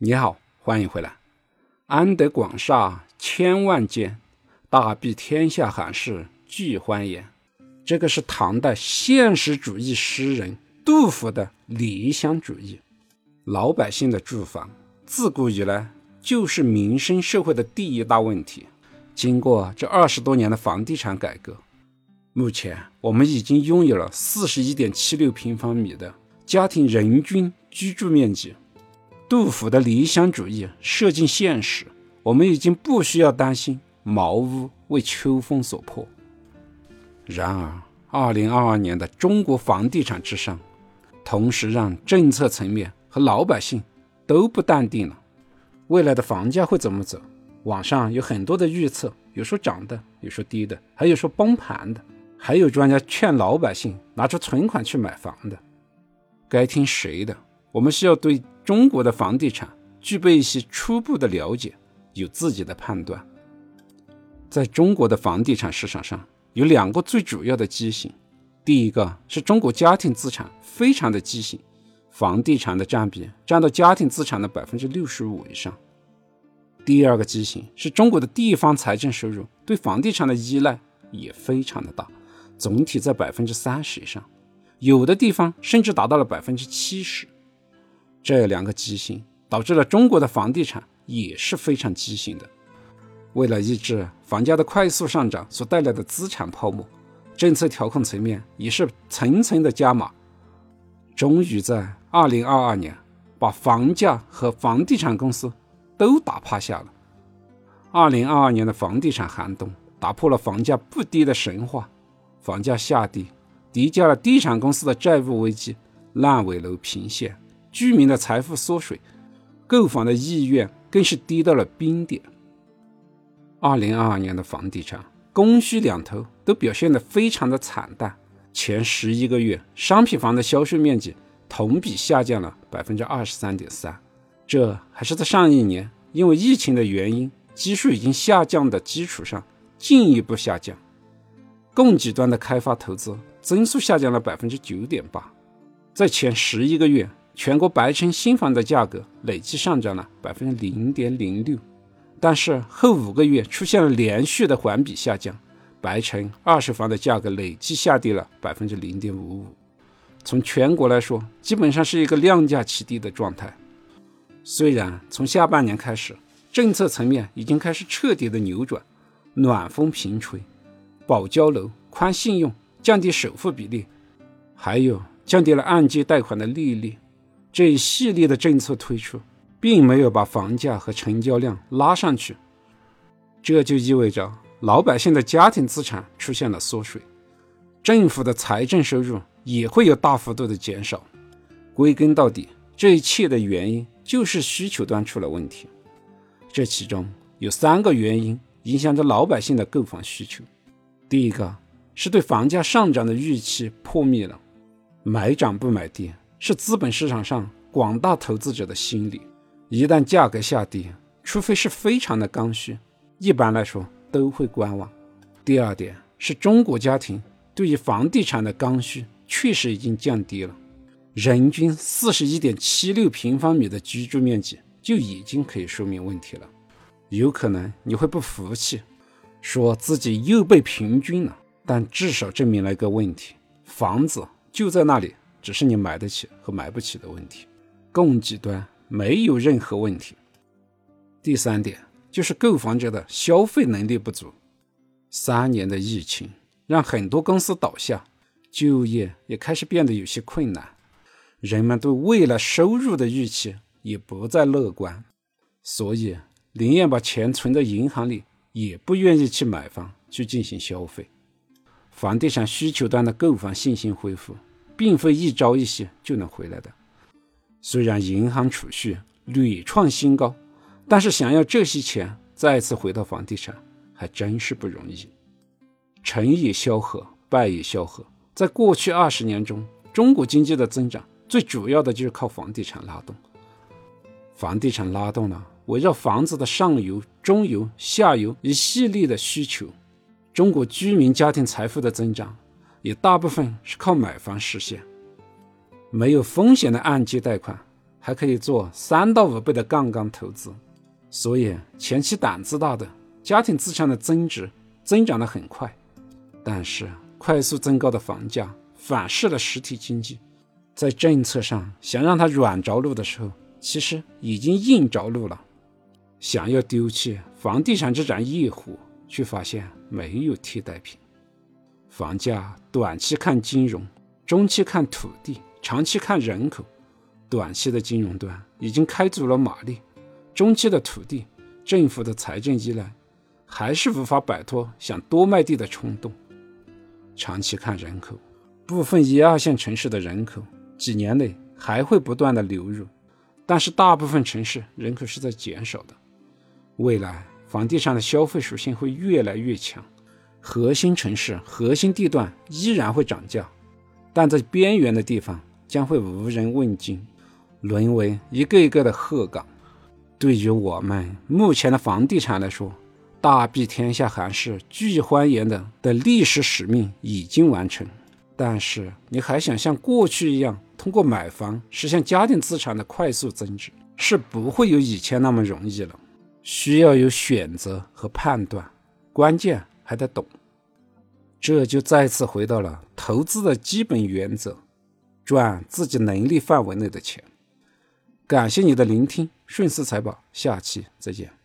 你好，欢迎回来。安得广厦千万间，大庇天下寒士俱欢颜。这个是唐代现实主义诗人杜甫的理想主义。老百姓的住房，自古以来就是民生社会的第一大问题。经过这二十多年的房地产改革，目前我们已经拥有了四十一点七六平方米的家庭人均居住面积。杜甫的理想主义射进现实，我们已经不需要担心茅屋为秋风所破。然而，二零二二年的中国房地产之上，同时让政策层面和老百姓都不淡定了。未来的房价会怎么走？网上有很多的预测，有说涨的，有说低的，还有说崩盘的，还有专家劝老百姓拿出存款去买房的。该听谁的？我们需要对中国的房地产具备一些初步的了解，有自己的判断。在中国的房地产市场上，有两个最主要的畸形。第一个是中国家庭资产非常的畸形，房地产的占比占到家庭资产的百分之六十五以上。第二个畸形是中国的地方财政收入对房地产的依赖也非常的大，总体在百分之三十以上，有的地方甚至达到了百分之七十。这两个畸形导致了中国的房地产也是非常畸形的。为了抑制房价的快速上涨所带来的资产泡沫，政策调控层面也是层层的加码，终于在二零二二年把房价和房地产公司都打趴下了。二零二二年的房地产寒冬打破了房价不低的神话，房价下跌，叠加了地产公司的债务危机，烂尾楼频现。居民的财富缩水，购房的意愿更是低到了冰点。二零二二年的房地产供需两头都表现得非常的惨淡。前十一个月，商品房的销售面积同比下降了百分之二十三点三，这还是在上一年因为疫情的原因，基数已经下降的基础上进一步下降。供给端的开发投资增速下降了百分之九点八，在前十一个月。全国白城新房的价格累计上涨了百分之零点零六，但是后五个月出现了连续的环比下降，白城二手房的价格累计下跌了百分之零点五五。从全国来说，基本上是一个量价齐低的状态。虽然从下半年开始，政策层面已经开始彻底的扭转，暖风频吹，保交楼、宽信用、降低首付比例，还有降低了按揭贷款的利率。这一系列的政策推出，并没有把房价和成交量拉上去，这就意味着老百姓的家庭资产出现了缩水，政府的财政收入也会有大幅度的减少。归根到底，这一切的原因就是需求端出了问题。这其中有三个原因影响着老百姓的购房需求。第一个是对房价上涨的预期破灭了，买涨不买跌。是资本市场上广大投资者的心理，一旦价格下跌，除非是非常的刚需，一般来说都会观望。第二点是中国家庭对于房地产的刚需确实已经降低了，人均四十一点七六平方米的居住面积就已经可以说明问题了。有可能你会不服气，说自己又被平均了，但至少证明了一个问题：房子就在那里。只是你买得起和买不起的问题，供给端没有任何问题。第三点就是购房者的消费能力不足。三年的疫情让很多公司倒下，就业也开始变得有些困难，人们对未来收入的预期也不再乐观，所以宁愿把钱存在银行里，也不愿意去买房去进行消费。房地产需求端的购房信心恢复。并非一朝一夕就能回来的。虽然银行储蓄屡创新高，但是想要这些钱再次回到房地产，还真是不容易。成也萧何，败也萧何。在过去二十年中，中国经济的增长最主要的就是靠房地产拉动。房地产拉动了围绕房子的上游、中游、下游一系列的需求，中国居民家庭财富的增长。也大部分是靠买房实现，没有风险的按揭贷款，还可以做三到五倍的杠杆投资。所以前期胆子大的家庭资产的增值增长得很快，但是快速增高的房价反噬了实体经济，在政策上想让它软着陆的时候，其实已经硬着陆了。想要丢弃房地产这盏夜壶，却发现没有替代品。房价短期看金融，中期看土地，长期看人口。短期的金融端已经开足了马力，中期的土地，政府的财政依赖还是无法摆脱想多卖地的冲动。长期看人口，部分一二线城市的人口几年内还会不断的流入，但是大部分城市人口是在减少的。未来房地产的消费属性会越来越强，核心城市、核心地段依然会涨价，但在边缘的地方将会无人问津，沦为一个一个的鹤岗。对于我们目前的房地产来说，大庇天下寒士俱欢颜的的历史使命已经完成，但是你还想像过去一样通过买房实现家庭资产的快速增值，是不会有以前那么容易了。需要有选择和判断，关键还得懂。这就再次回到了投资的基本原则：赚自己能力范围内的钱。感谢你的聆听，顺势财宝，下期再见。